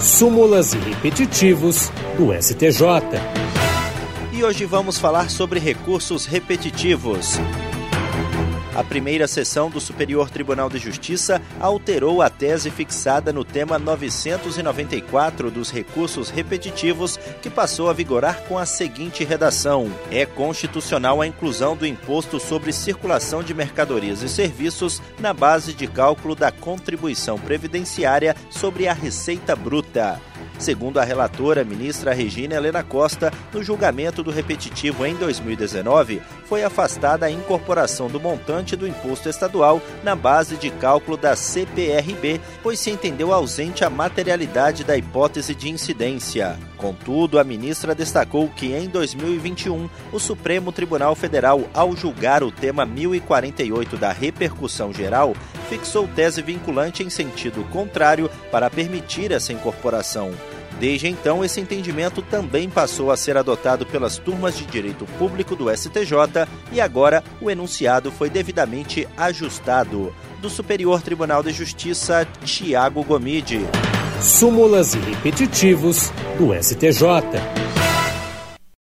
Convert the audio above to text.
súmulas e repetitivos do STJ. E hoje vamos falar sobre recursos repetitivos. A primeira sessão do Superior Tribunal de Justiça alterou a tese fixada no tema 994 dos recursos repetitivos, que passou a vigorar com a seguinte redação: É constitucional a inclusão do imposto sobre circulação de mercadorias e serviços na base de cálculo da contribuição previdenciária sobre a receita bruta. Segundo a relatora, ministra Regina Helena Costa, no julgamento do repetitivo em 2019, foi afastada a incorporação do montante do imposto estadual na base de cálculo da CPRB, pois se entendeu ausente a materialidade da hipótese de incidência. Contudo, a ministra destacou que em 2021, o Supremo Tribunal Federal, ao julgar o tema 1048 da repercussão geral, fixou tese vinculante em sentido contrário para permitir essa incorporação. Desde então, esse entendimento também passou a ser adotado pelas turmas de direito público do STJ e agora o enunciado foi devidamente ajustado. Do Superior Tribunal de Justiça, Tiago Gomide. Súmulas e repetitivos do STJ.